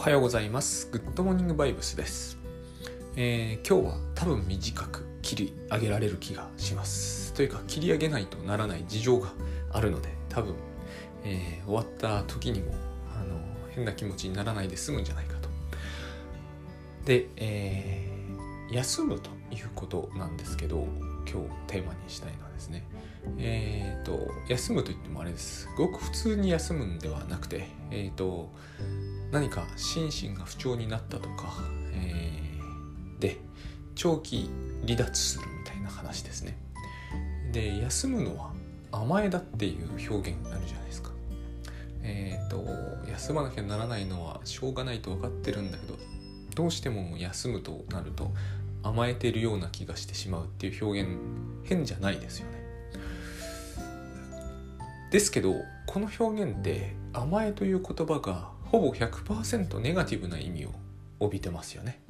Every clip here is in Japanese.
おはようございます。グッドモーニングバイブスです。えー、今日は多分短く切り上げられる気がします。というか切り上げないとならない事情があるので多分、えー、終わった時にもあの変な気持ちにならないで済むんじゃないかと。で、えー、休むということなんですけど今日テーマにしたいのはですねえっ、ー、と休むといってもあれですごく普通に休むんではなくてえっ、ー、と何か心身が不調になったとか、えー、で長期離脱するみたいな話ですね。で休むのは甘えだっていう表現になるじゃないですか。えっ、ー、と休まなきゃならないのはしょうがないと分かってるんだけどどうしても休むとなると甘えてるような気がしてしまうっていう表現変じゃないですよね。ですけどこの表現って甘えという言葉がほぼ100%ネガティブな意味を帯びてますよね。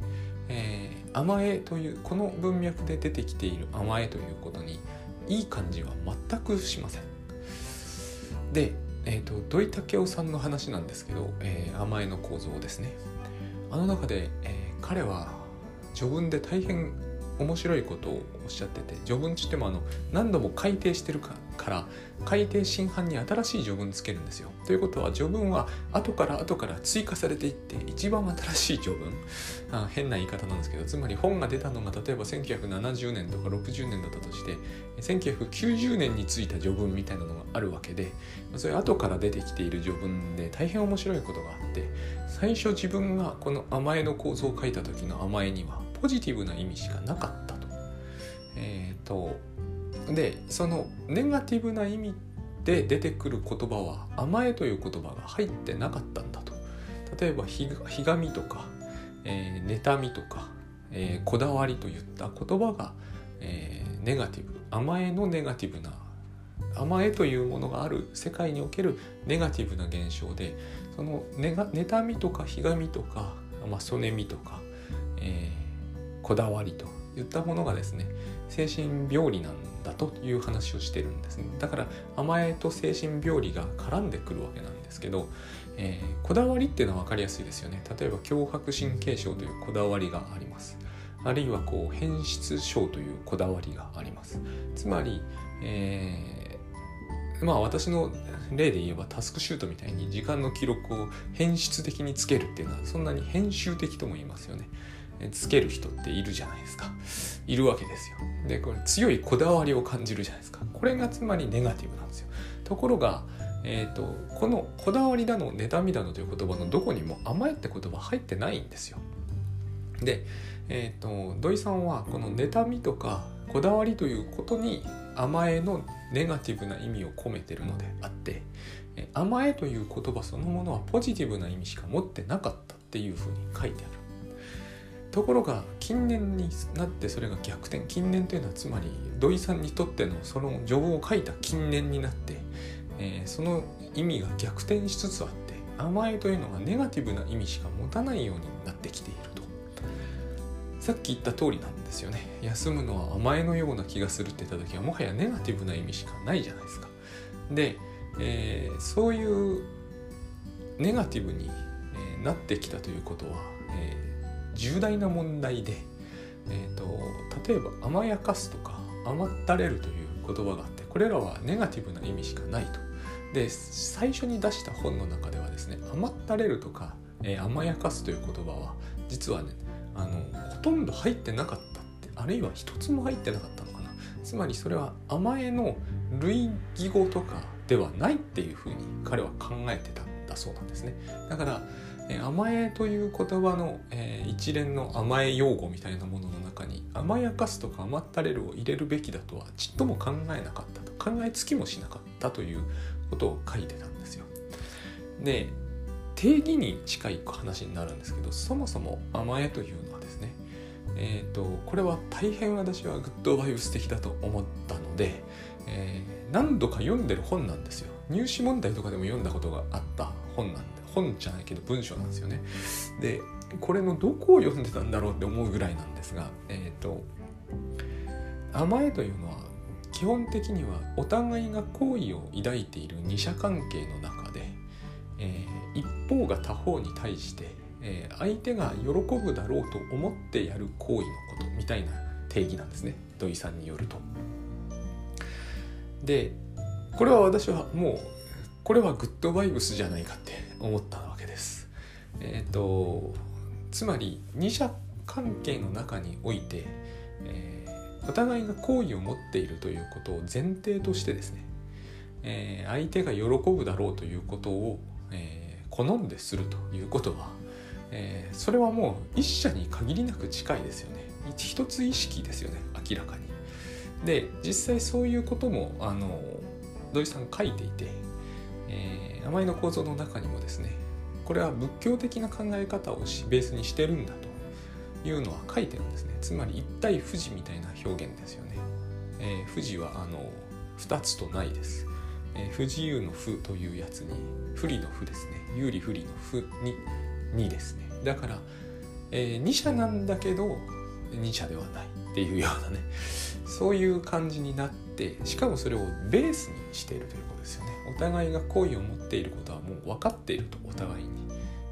えー、甘えというこの文脈で出てきている甘えということにいい感じは全くしません。で、えーと、土井武雄さんの話なんですけど、えー、甘えの構造ですね。あの中で、えー、彼は序文で大変面白いことをおっしゃってて序文としてもあの何度も改訂してるかから改訂新版に新しい序文つけるんですよ。ということは序文は後から後から追加されていって一番新しい序文あ変な言い方なんですけどつまり本が出たのが例えば1970年とか60年だったとして1990年についた序文みたいなのがあるわけでそれ後から出てきている序文で大変面白いことがあって最初自分がこの甘えの構造を書いた時の甘えにはポジティブな意味しかなかったと。えっ、ー、とでそのネガティブな意味で出てくる言葉は甘えという言葉が入ってなかったんだと。例えばひがみとか、えー、妬みとか、えー、こだわりといった言葉が、えー、ネガティブ甘えのネガティブな甘えというものがある世界におけるネガティブな現象でその妬みとかひがみとか、まあ、そねみとか、えこだわりといったものがですね精神病理なんだという話をしてるんですね。だから甘えと精神病理が絡んでくるわけなんですけど、えー、こだわりっていうのは分かりやすいですよね。例えば強迫神経症というこだわりがあります。あるいはこう変質症というこだわりがあります。つまり、えー、まあ私の例で言えばタスクシュートみたいに時間の記録を変質的につけるっていうのはそんなに編集的とも言いますよね。つける人っているじゃないですかいるわけですよでこれ強いこだわりを感じるじゃないですかこれがつまりネガティブなんですよところがえーと、この「こだわりだの妬みだの」という言葉のどこにも「甘え」って言葉入ってないんですよ。で、えーと、土井さんはこの妬みとかこだわりということに甘えのネガティブな意味を込めてるのであって甘えという言葉そのものはポジティブな意味しか持ってなかったっていうふうに書いてある。ところが近年になってそれが逆転近年というのはつまり土井さんにとってのその序文を書いた近年になって、えー、その意味が逆転しつつあって甘えというのがネガティブな意味しか持たないようになってきていると。さっき言った通りなんですよね。休むのは甘えのような気がするって言った時はもはやネガティブな意味しかないじゃないですか。で、えー、そういうネガティブになってきたということは、えー重大な問題で、えーと、例えば甘やかすとか甘ったれるという言葉があってこれらはネガティブな意味しかないと。で最初に出した本の中ではですね甘ったれるとか、えー、甘やかすという言葉は実はねあのほとんど入ってなかったってあるいは一つも入ってなかったのかなつまりそれは甘えの類義語とかではないっていうふうに彼は考えてたんだそうなんですねだから甘えという言葉の、え、一連の甘え用語みたいなものの中に甘やかすとか甘ったれるを入れるべきだとはちっとも考えなかったと考えつきもしなかったということを書いてたんですよ。で定義に近い話になるんですけどそもそも甘えというのはですねえーと、これは大変私はグッドバイブス的だと思ったので、えー、何度か読んでる本なんですよ入試問題とかでも読んだことがあった本なんで本じゃないけど文章なんですよね。でこれのどこを読んでたんだろうって思うぐらいなんですが、えーと、甘えというのは基本的にはお互いが好意を抱いている二者関係の中で、えー、一方が他方に対して、えー、相手が喜ぶだろうと思ってやる行為のことみたいな定義なんですね土井さんによると。でこれは私はもうこれはグッドバイブスじゃないかって思ったわけです。えっ、ー、とつまり二者関係の中において、えー、お互いが好意を持っているということを前提としてですね、えー、相手が喜ぶだろうということを、えー、好んでするということは、えー、それはもう一社に限りなく近いですよね一つ意識ですよね明らかに。で実際そういうこともあの土井さん書いていて、えー、名前の構造の中にもですねこれは仏教的な考え方をベースにしてるんだというのは書いてるんですね。つまり一体不二みたいな表現ですよね、えー、不二はあの2つとないです、えー、不自由の不というやつに不利の不ですね。有利不利の不に2ですね。だから、えー、二者なんだけど二者ではないっていうようなねそういう感じになってしかもそれをベースにしているということですよね。お互いが好意を持っていることはもう分かっているとお互いに。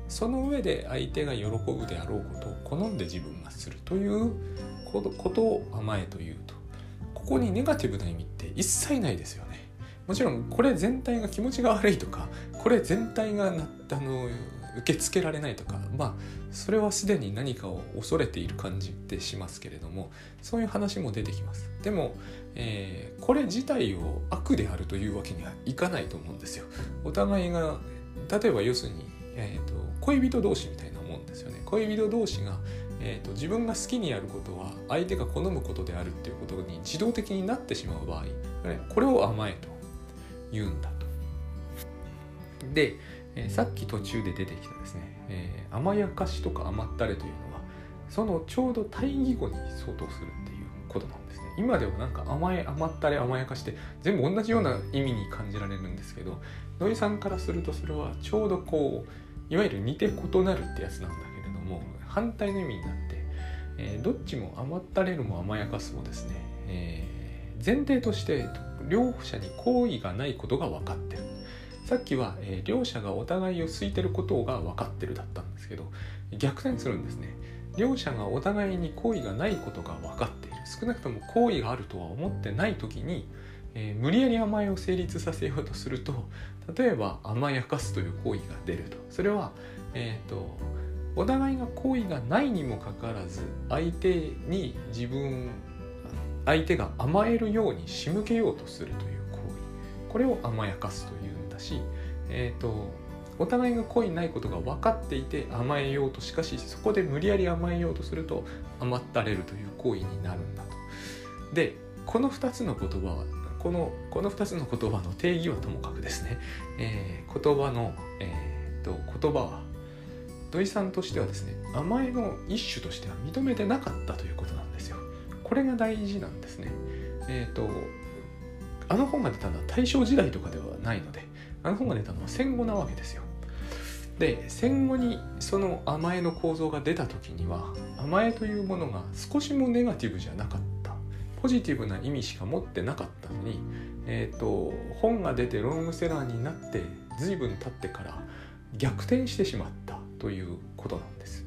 その上で相手が喜ぶであろうことを好んで自分がするということを甘えというと。ここにネガティブな意味って一切ないですよね。もちろんこれ全体が気持ちが悪いとかこれ全体がなあの受け付けられないとかまあそれはすでに何かを恐れている感じってしますけれどもそういう話も出てきます。でも、えー、これ自体を悪であるというわけにはいかないと思うんですよ。お互いが例えば要するに、えーと、恋人同士みたいなもんですよね。恋人同士がえーと、自分が好きにやることは相手が好むことであるっていうことに自動的になってしまう場合これを甘えと言うんだと。で、え、さっき途中で出てきたですね、えー、甘やかしとか甘ったれというのはそのちょうど対義語に相当するっていうことなんですね。今ではなんか甘え甘ったれ甘やかして全部同じような意味に感じられるんですけど土井さんからするとそれはちょうどこういわゆる似て異なるってやつなんだけれども反対の意味になって、えー、どっちも甘ったれるも甘やかすもですね、えー、前提として両者に好意がないことが分かってる。さっきは、えー、両者がお互いを好いてることが分かってるだったんですけど逆転するんですね。両者がお互いに好意がないことが分かっている。少なくとも好意があるとは思ってない時に、えー、無理やり甘えを成立させようとすると例えば甘やかすという行為が出ると。それは、えーと、とお互いが好意がないにもかかわらず相手に自分相手が甘えるように仕向けようとするという行為これを甘やかすというし、えーと、お互いが恋ないことが分かっていて甘えようとしかしそこで無理やり甘えようとすると甘ったれるという行為になるんだと。でこの2つの言葉はこのこの2つの言葉の定義はともかくですね、えー、言葉の、えーと、言葉は土井さんとしてはですね甘えの一種としては認めてなかったということなんですよ。これが大事なんですね。えっ、ー、とあの本が出たのは大正時代とかではないのであの本が出たのは戦後なわけですよ。で戦後にその甘えの構造が出た時には甘えというものが少しもネガティブじゃなかったポジティブな意味しか持ってなかったのに、えーと、本が出てロングセラーになって随分経ってから逆転してしまったということなんです。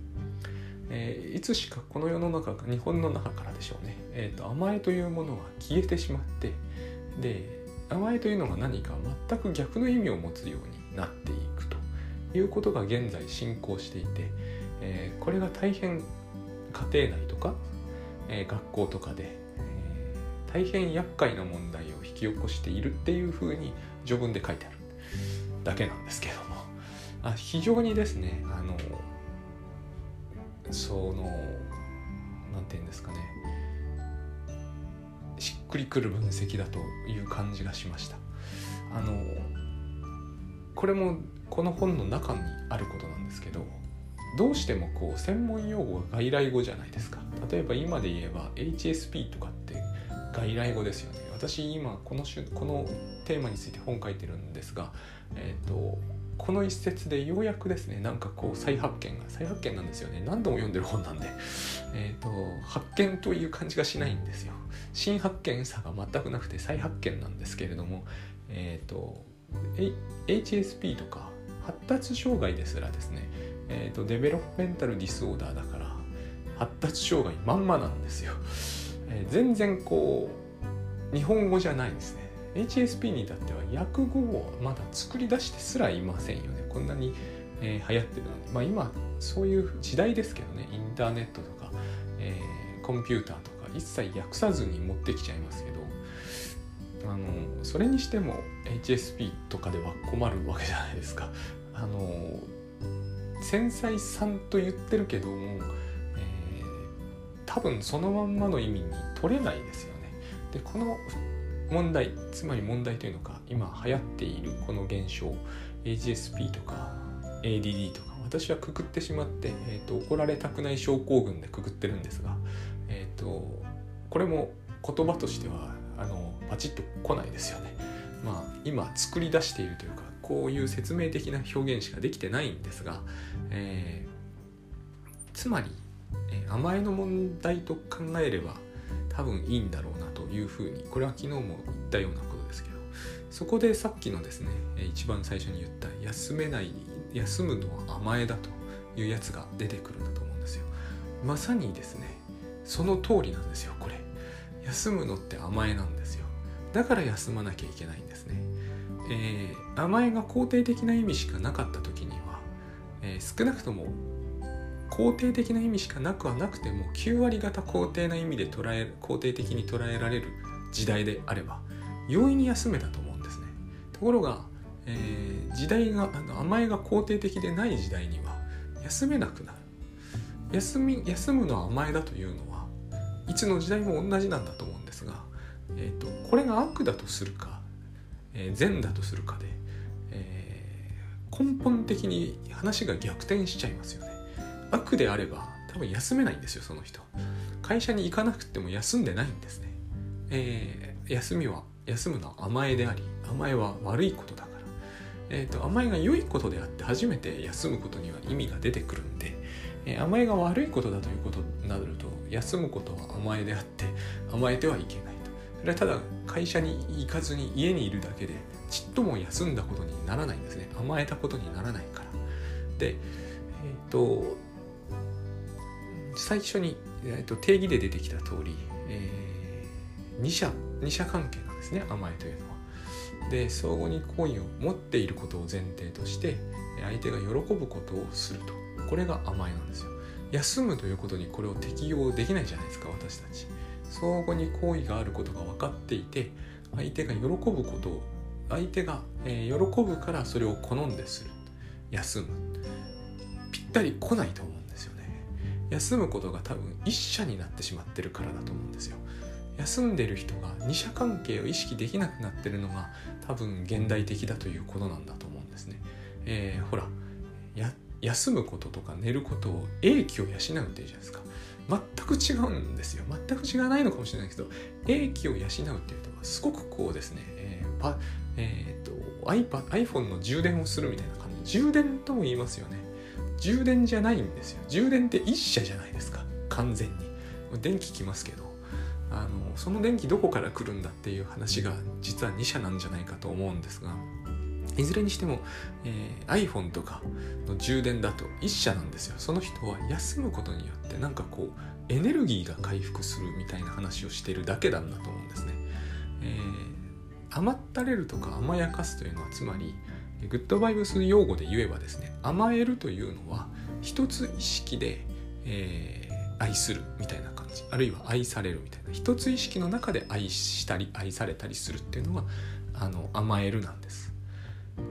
えー、いつしかこの世の中日本の中からでしょうね、えーと甘えというものは消えてしまってで甘えというのが何か全く逆の意味を持つようになっていくということが現在進行していて、えー、これが大変家庭内とか、えー、学校とかで、えー、大変厄介な問題を引き起こしているっていうふうに序文で書いてあるだけなんですけども。あ非常にですねあのその何て言うんですかね。くりくる分析だという感じがしました。あのこれもこの本の中にあることなんですけどどうしてもこう専門用語が外来語じゃないですか。例えば今で言えば HSP とかって外来語ですよね。私今このこのテーマについて本書いてるんですが、えーとこの一節でようやくですねなんかこう再発見が再発見なんですよね。何度も読んでる本なんで、えーと、発見という感じがしないんですよ。新発見さが全くなくて再発見なんですけれどもえっ、ー、と HSP とか発達障害ですらですね、えーと、デベロッメンタルディスオーダーだから発達障害まんまなんですよ、えー、全然こう日本語じゃないですね HSP に至っては訳語をまだ作り出してすらいませんよねこんなに、えー、流行ってるのにまあ今そういう時代ですけどねインターネットとか、えー、コンピューターとか一切訳さずに持ってきちゃいますけどあのそれにしても HSP とかでは困るわけじゃないですか。あの繊細さんと言ってるけども、えー、多分そのまんまの意味に取れないですよね。でこの問題つまり問題というのか今流行っているこの現象 HSP とか ADD とか私はくくってしまって、えーと、怒られたくない症候群でくくってるんですが、えーとこれも言葉としてはあのパチッと来ないですよね。まあ今作り出しているというかこういう説明的な表現しかできてないんですが、えー、つまり、えー、甘えの問題と考えれば多分いいんだろうなというふうにこれは昨日も言ったようなことですけどそこでさっきのですね一番最初に言った休めない休むのは甘えだというやつが出てくるんだと思うんですよ。まさにですねその通りなんですよこれ。休むのって甘えなんですよ。だから休まなきゃいけないんですね、えー、甘えが肯定的な意味しかなかった時には、えー、少なくとも肯定的な意味しかなくはなくても9割方肯定な意味で捉え肯定的に捉えられる時代であれば容易に休めたと思うんですねところが、えー、時代があの甘えが肯定的でない時代には休めなくなる休み休むのは甘えだというのはいつの時代も同じなんだと思うんですが、えーと、これが悪だとするか、えー、善だとするかで、えー、根本的に話が逆転しちゃいますよね。悪であれば多分休めないんですよその人。会社に行かなくても休んでないんですね。えー、休みは休むのは甘えであり甘えは悪いことだから、えーと甘えが良いことであって初めて休むことには意味が出てくるんで、え甘えが悪いことだということになると休むことは甘えであって甘えてはいけないとそれはただ会社に行かずに家にいるだけでちっとも休んだことにならないんですね甘えたことにならないからでえっ、ー、と最初に、えー、と定義で出てきた通り、えー、二者二者関係なんですね甘えというのは。で相互に好意を持っていることを前提として相手が喜ぶことをすると。これが甘えなんですよ。休むということにこれを適用できないじゃないですか私たち。相互に好意があることが分かっていて相手が喜ぶことを相手が、え、喜ぶからそれを好んでする。休む。ぴったり来ないと思う。休むことが多分一社になってしまってるからだと思うんですよ。休んでる人が二者関係を意識できなくなってるのが多分現代的だということなんだと思うんですね、えー、ほら休むこととか寝ることを英気を養うっていうじゃないですか。全く違うんですよ。全く違わないのかもしれないけど英気を養うっていうとすごくこうですね、えーパえーと、iPhone の充電をするみたいな感じ。充電とも言いますよね。充電じゃないんですよ。充電って一社じゃないですか。完全に。電気きますけど。あのその電気どこから来るんだっていう話が実は2社なんじゃないかと思うんですがいずれにしても、えー、iPhone とかの充電だと1社なんですよ。その人は休むことによってなんかこうエネルギーが回復するみたいな話をしてるだけなんだと思うんですね、えー、甘ったれるとか甘やかすというのはつまりグッドバイブス用語で言えばですね甘えるというのは一つ意識で、えー、愛するみたいな感じあるいは愛されるみたいな一つ意識の中で愛したり愛されたりするっていうのがあの甘えるなんです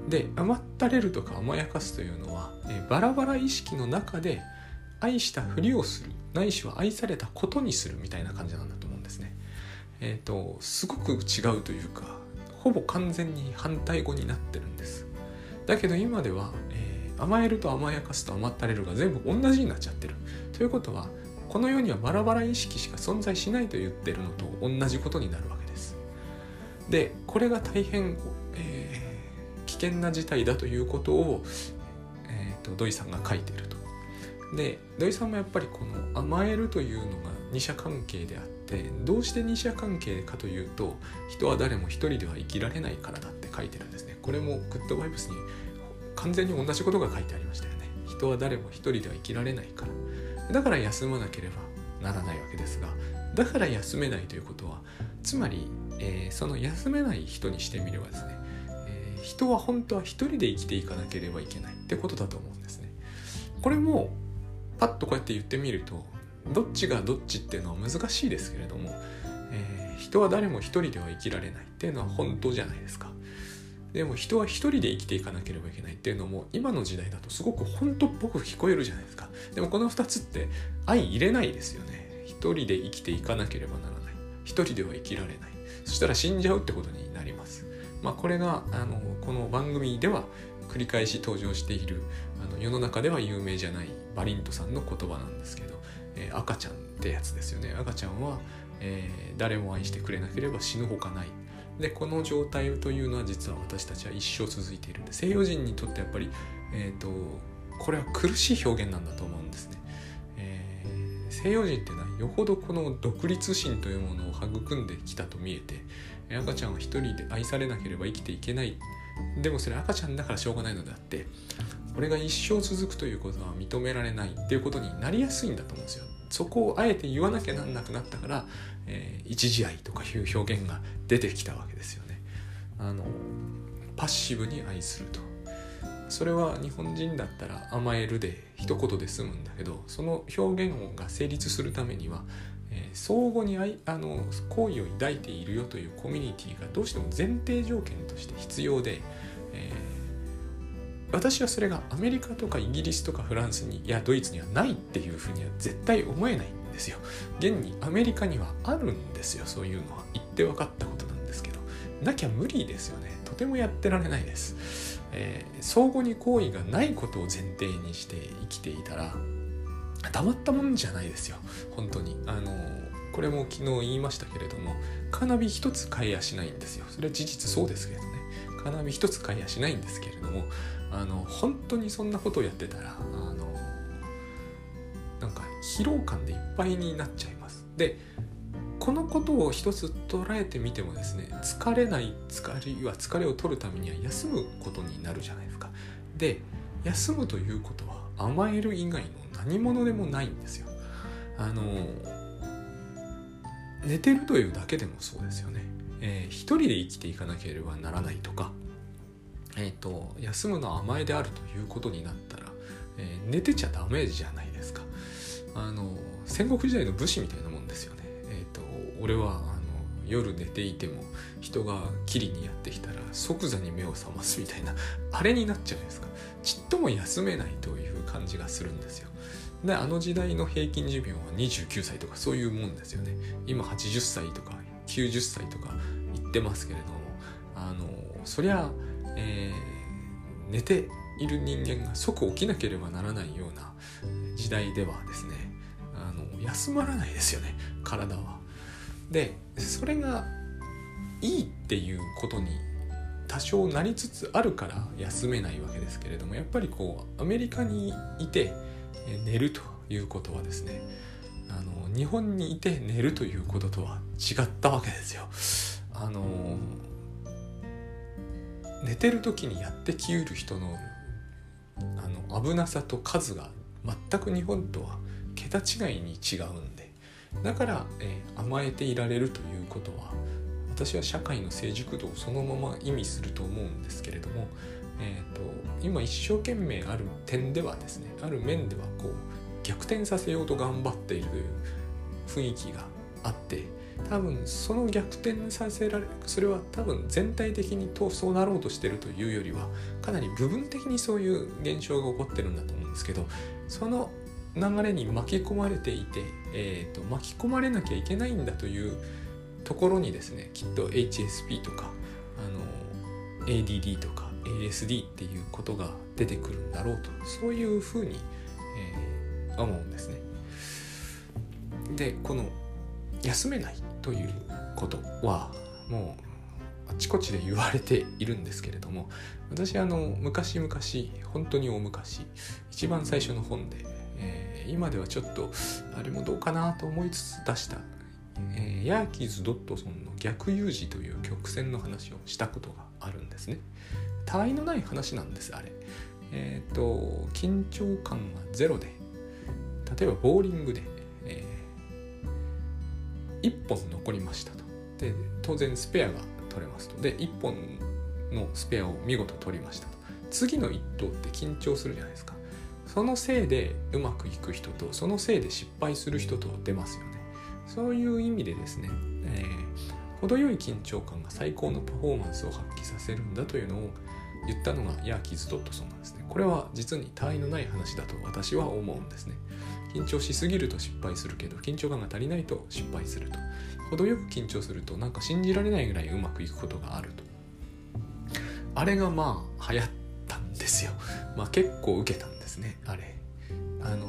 で甘ったれるとか甘やかすというのは、えバラバラ意識の中で愛したふりをするないしは愛されたことにするみたいな感じなんだと思うんですね。えっ、ー、とすごく違うというかほぼ完全に反対語になってるんです。だけど今では、えー、甘えると甘やかすと甘ったれるが全部同じになっちゃってる。ということはこの世にはバラバラ意識しか存在しないと言ってるのと同じことになるわけです。でこれが大変、えー危険な事態だということを、えーと、土井さんが書いてると。で土井さんもやっぱりこの甘えるというのが二者関係であってどうして二者関係かというと人は誰も一人では生きられないからだって書いてるんですね。これもグッドバイブスに完全に同じことが書いてありましたよね。人は誰も一人では生きられないからだから休まなければならないわけですがだから休めないということはつまり、えー、その休めない人にしてみればですね、えー、人は本当は一人で生きていかなければいけないってことだと思うんですね。これもパッとこうやって言ってみるとどっちがどっちっていうのは難しいですけれども、えー、人は誰も一人では生きられないっていうのは本当じゃないですか。でも人は一人で生きていかなければいけないっていうのも今の時代だとすごく本当っぽく聞こえるじゃないですか。でもこの2つって相入れないですよね。一人で生きていかなければならない。一人では生きられない。そしたら死んじゃうってことになります。まあこれがあのこの番組では繰り返し登場しているあの世の中では有名じゃないバリントさんの言葉なんですけど、えー、赤ちゃんってやつですよね。赤ちゃんは、えー、誰も愛してくれなければ死ぬほかない。でこの状態というのは実は私たちは一生続いているんで西洋人にとってやっぱり、えーとこれは苦しい表現なんだと思うんですね。え西洋人っていうのはよほどこの独立心というものを育んできたと見えて赤ちゃんは一人で愛されなければ生きていけない。でもそれ赤ちゃんだからしょうがないのであってこれが一生続くということは認められないっていうことになりやすいんだと思うんですよ。そこをあえて言わなきゃなんなくなったから、えー、一時愛とかいう表現が出てきたわけですよね。あのパッシブに愛するとそれは日本人だったら甘えるで一言で済むんだけどその表現が成立するためには、えー、相互にあいあの好意を抱いているよというコミュニティがどうしても前提条件として必要で、えー、私はそれがアメリカとかイギリスとかフランスにいやドイツにはないっていうふうには絶対思えないんですよ。現にアメリカにはあるんですよ。そういうのは。言って分かったことなんですけど。なきゃ無理ですよね。とてもやってられないです。えー、相互に好意がないことを前提にして生きていたらたまったもんじゃないですよ。本当に。あのこれも昨日言いましたけれどもカーナビ一つ買えやしないんですよ。それは事実そうですけどね。カーナビ一つ買えやしないんですけれどもあの本当にそんなことをやってたらあのなんか疲労感でいっぱいになっちゃいます。でこのことを一つ捉えてみてもですね疲れない疲れは疲れを取るためには休むことになるじゃないですか。で休むということは甘える以外の何者でもないんですよ。あの寝てるというだけでもそうですよね、えー、一人で生きていかなければならないとかえ、ー、と休むのは甘えであるということになったら、えー、寝てちゃダメじゃないですか。あの戦国時代の武士みたいなもんですよね。えー、と俺はあの夜寝ていても人が霧にやってきたら即座に目を覚ますみたいなあれになっちゃうんですか。ちっとも休めないという感じがするんですよ。であの時代の平均寿命は29歳とかそういうもんですよね。今80歳とか90歳とか言ってますけれどもあのそりゃあ、えー、寝ている人間が即起きなければならないような時代ではですねあの休まらないですよね体はでそれがいいっていうことに多少なりつつあるから休めないわけですけれどもやっぱりこうアメリカにいて寝るということはですねあの日本にいて寝るということとは違ったわけですよ。あの寝てる時にやってきうる人のあの危なさと数が全く日本とは桁違いに違うんでだから、えー、甘えていられるということは私は社会の成熟度をそのまま意味すると思うんですけれども、えーと、今一生懸命ある点ではですねある面ではこう逆転させようと頑張っているという雰囲気があって多分その逆転させられそれは多分全体的にそうなろうとしてるというよりはかなり部分的にそういう現象が起こってるんだと思うんですけどその流れに巻き込まれていて、えーと、巻き込まれなきゃいけないんだというところにですねきっと HSP とかあの ADD とか ASD っていうことが出てくるんだろうとそういうふうに、えー、思うんですね。でこの休めないということはもうあちこちで言われているんですけれども私あの昔々本当に大昔一番最初の本でえー、今ではちょっとあれもどうかなと思いつつ出した、えー、ヤーキーズ・ドットソンの逆有事という曲線の話をしたことがあるんですね。他愛のない話なんですあれ。えーと、緊張感がゼロで例えばボーリングで、え、1本残りましたと。で当然スペアが取れますと。で1本のスペアを見事取りましたと。次の1投って緊張するじゃないですか。そのせいでうまくいく人とそのせいで失敗する人と出ますよね。そういう意味でですね、えー、程よい緊張感が最高のパフォーマンスを発揮させるんだというのを言ったのがヤーキーズ・ドットソンなんですね。これは実に他愛のない話だと私は思うんですね。緊張しすぎると失敗するけど緊張感が足りないと失敗すると。程よく緊張するとなんか信じられないぐらいうまくいくことがあると。あれがまあ流行ったんですよ。まあ結構受けたんですねあれ。あの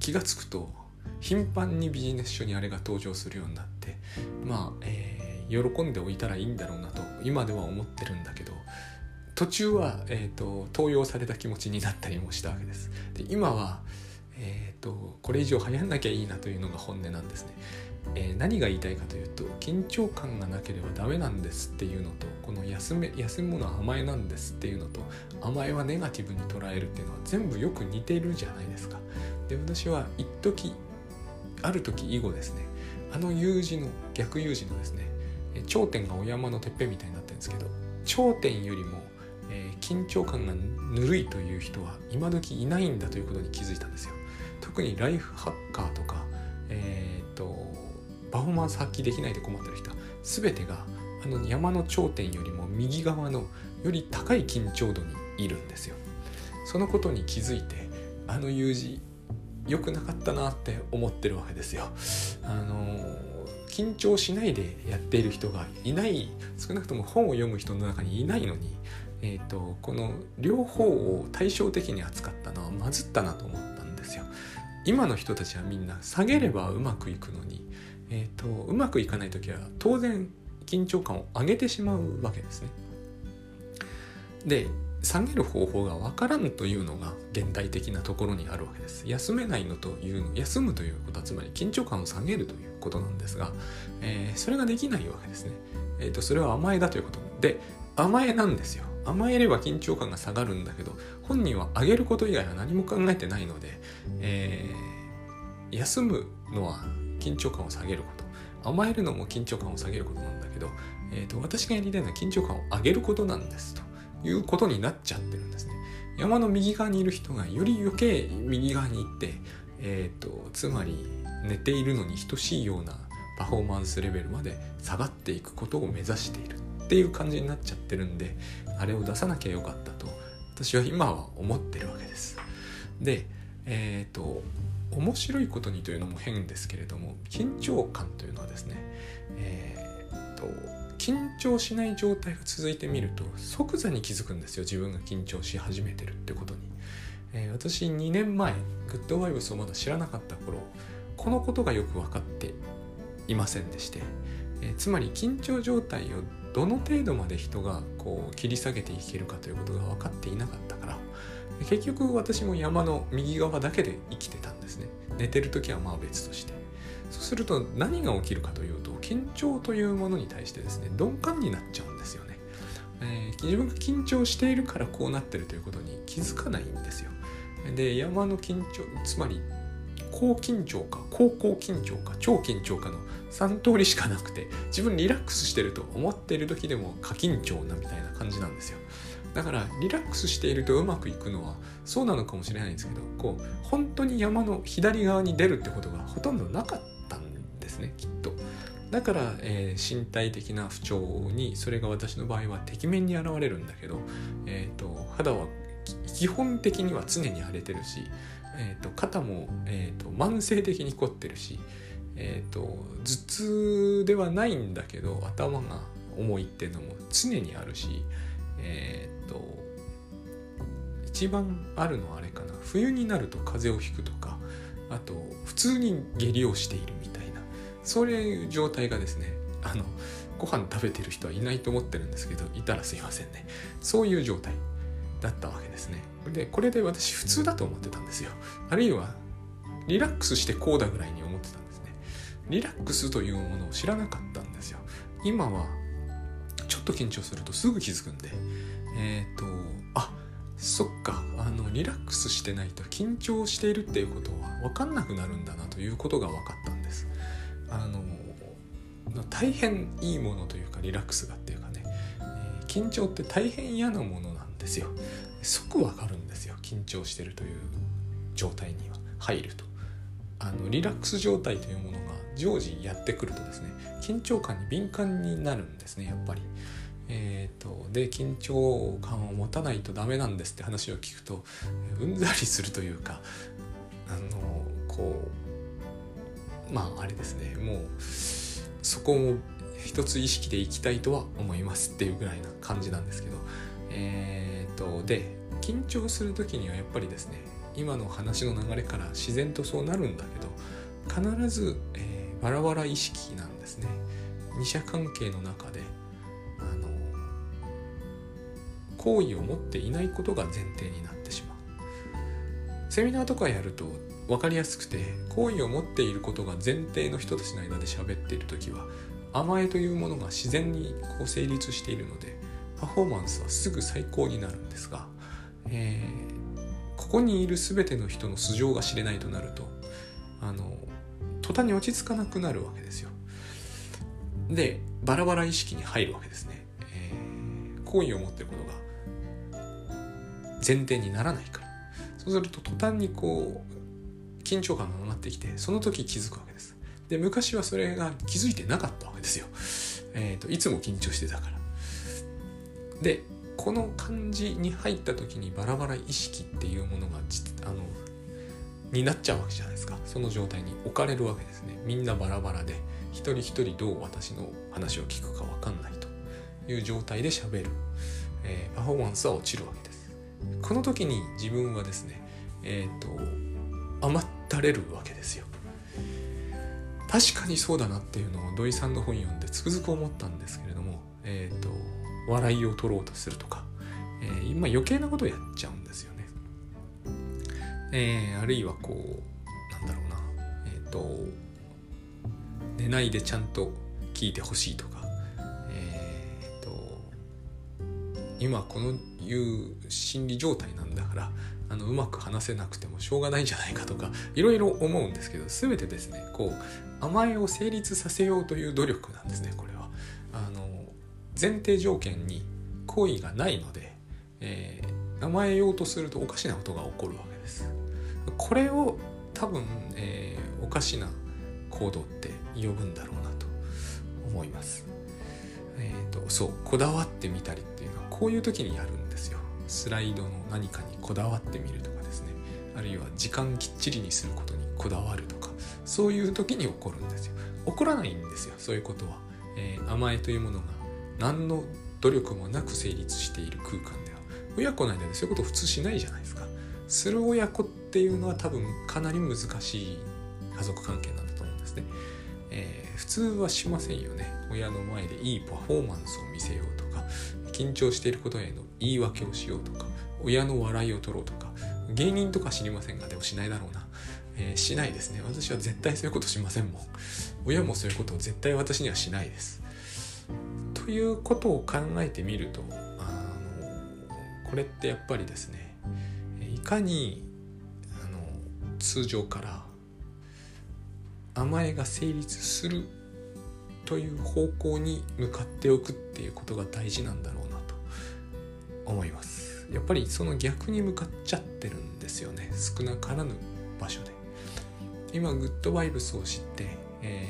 気が付くと頻繁にビジネス書にあれが登場するようになってまあ、えー、喜んでおいたらいいんだろうなと今では思ってるんだけど途中は、えーと、と登用された気持ちになったりもしたわけです。で今は、えーと、これ以上流行んなきゃいいなというのが本音なんですね。えー、何が言いたいかというと緊張感がなければダメなんですっていうのとこの休め休むのは甘えなんですっていうのと甘えはネガティブに捉えるっていうのは全部よく似てるじゃないですか。で私は一時ある時以後ですねあの U 字の逆 U 字のですね頂点がお山のてっぺんみたいになってるんですけど頂点よりもえー、緊張感がぬるいという人は今時いないんだということに気づいたんですよ特にライフハッカーとか、えーと、パフォーマンス発揮できないで困ってる人は全てがあの山の頂点よりも右側のより高い緊張度にいるんですよそのことに気づいてあの友人良くなかったなって思ってるわけですよあの緊張しないでやっている人がいない少なくとも本を読む人の中にいないのにえーと、この両方を対照的に扱ったのはまずったなと思ったんですよ。今の人たちはみんな下げればうまくいくのに、えーと、うまくいかない時は当然緊張感を上げてしまうわけですね。で下げる方法が分からんというのが現代的なところにあるわけです。休めないのというの休むということはつまり緊張感を下げるということなんですが、えー、それができないわけですね。えーとそれは甘えだということで甘えなんですよ。甘えれば緊張感が下がるんだけど本人は上げること以外は何も考えてないので、えー、休むのは緊張感を下げること。甘えるのも緊張感を下げることなんだけど、えーと、私がやりたいのは緊張感を上げることなんですということになっちゃってるんですね。山の右側にいる人がより余計右側に行って、えーとつまり寝ているのに等しいようなパフォーマンスレベルまで下がっていくことを目指している。っていう感じになっちゃってるんであれを出さなきゃよかったと私は今は思ってるわけです。でえっ、ー、と面白いことにというのも変ですけれども緊張感というのはですねえっ、ー、と緊張しない状態が続いてみると即座に気づくんですよ自分が緊張し始めてるってことに、えー、私2年前グッドバイブスをまだ知らなかった頃このことがよく分かっていませんでして、えー、つまり緊張状態をどの程度まで人がこう切り下げていけるかということが分かっていなかったから結局私も山の右側だけで生きてたんですね。寝てる時はまあ別として。そうすると何が起きるかというと緊張というものに対してですね鈍感になっちゃうんですよね、えー、自分が緊張しているからこうなってるということに気づかないんですよ。で山の緊張つまり高緊張か高高緊張か超緊張かの3通りしかなくて自分リラックスしてると思っている時でも過緊張なみたいな感じなんですよ。だからリラックスしているとうまくいくのはそうなのかもしれないんですけどこう本当に山の左側に出るってことがほとんどなかったんですねきっと。だから、えー、身体的な不調にそれが私の場合はてきめんに現れるんだけど、えーと、肌は基本的には常に荒れてるし、えーと、肩も、えーと慢性的に凝ってるし、えーと、頭痛ではないんだけど頭が重いっていうのも常にあるしえ、ー、と一番あるのはあれかな冬になると風邪をひくとかあと普通に下痢をしているみたいなそういう状態がですねあのご飯食べてる人はいないと思ってるんですけどいたらすいませんね。そういう状態。だったわけですね。でこれで私普通だと思ってたんですよ。あるいはリラックスしてこうだぐらいに思ってたんですね。リラックスというものを知らなかったんですよ。今はちょっと緊張するとすぐ気づくんでえっ、ー、とあそっかあのリラックスしてないと緊張しているっていうことは分かんなくなるんだなということが分かったんです。あの大変いいものというかリラックスがっていうかね、えー、緊張って大変嫌なものなんですよ。即分かるんですよ緊張してるという状態には入るとあのリラックス状態というものが常時やってくるとですね緊張感に敏感になるんですねやっぱり。えーと、で緊張感を持たないとダメなんですって話を聞くとうんざりするというかあのこうまああれですねもうそこも一つ意識でいきたいとは思いますっていうぐらいな感じなんですけどえっ、ー、とで緊張する時にはやっぱりですね今の話の流れから自然とそうなるんだけど必ず、えー、バラバラ意識なんですね。二者関係の中であの好意を持っていないことが前提になってしまう。セミナーとかやると分かりやすくて好意を持っていることが前提の人たちの間で喋っている時は甘えというものが自然にこう成立しているのでパフォーマンスはすぐ最高になるんですが、えー、ここにいる全ての人の素性が知れないとなるとあの途端に落ち着かなくなるわけですよ。でバラバラ意識に入るわけですね。えー、好意を持ってることが前提にならないからそうすると途端にこう緊張感が上がってきてその時気づくわけですで昔はそれが気づいてなかったわけですよ、えーと、いつも緊張してたからでこの感じに入った時にバラバラ意識っていうものがあのになっちゃうわけじゃないですか。その状態に置かれるわけですね。みんなバラバラで一人一人どう私の話を聞くか分かんないと。いう状態で喋る、えー、パフォーマンスは落ちるわけです。この時に自分はですねえっ、ー、と余ったれるわけですよ。確かにそうだなっていうのを土井さんの本読んでつくづく思ったんですけれども、えーと、笑いを取ろうとするとか、えー、今余計なことをやっちゃうんですよね、えー、あるいはこうなんだろうなえっ、ー、と寝ないでちゃんと聞いてほしいとかえっ、と今このいう心理状態なんだからあのうまく話せなくてもしょうがないんじゃないかとかいろいろ思うんですけど全てですねこう甘えを成立させようという努力なんですねこれは。あの前提条件に行為がないので、えー、甘えようとするとおかしなことが起こるわけです。これを多分、えー、おかしな行動って呼ぶんだろうなと思います。えっ、ー、とそうこだわってみたりっていうのはこういう時にやるんですよ。スライドの何かにこだわってみるとかですねあるいは時間きっちりにすることにこだわるとかそういう時に起こるんですよ起こらないんですよそういうことは、えー、甘えというものが何の努力もなく成立している空間では親子の間でそういうこと普通しないじゃないですか。する親子っていうのは多分かなり難しい家族関係なんだと思うんですね、えー、普通はしませんよね。親の前でいいパフォーマンスを見せようとか緊張していることへの言い訳をしようとか親の笑いを取ろうとか芸人とか知りませんがでもしないだろうな、えー、しないですね。私は絶対そういうことしませんもん。親もそういうことを絶対私にはしないです。ということを考えてみるとあのこれってやっぱりですねいかにあの通常から甘えが成立するという方向に向かっておくっていうことが大事なんだろうなと思います。やっぱりその逆に向かっちゃってるんですよね少なからぬ場所で。今グッドバイブスを知って、え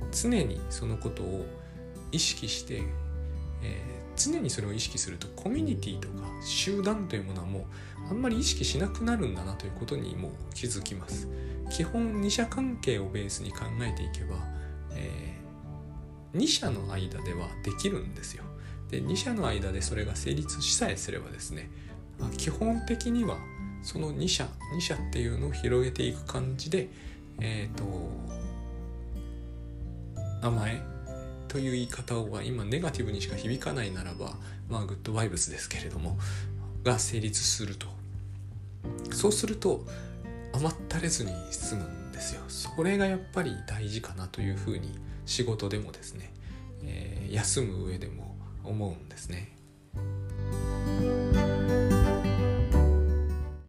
ー、常にそのことを意識して、えー、常にそれを意識するとコミュニティとか集団というものはもうあんまり意識しなくなるんだなということにも気づきます。基本二者関係をベースに考えていけば、えー、二者の間ではできるんですよ。で2社の間でそれが成立しさえすればですね基本的にはその2社2社っていうのを広げていく感じでえっ、ー、と名前という言い方は今ネガティブにしか響かないならばまあグッドバイブスですけれどもが成立するとそうすると甘ったれずに済むんですよそれがやっぱり大事かなというふうに仕事でもですね、えー、休む上でも思うんですね。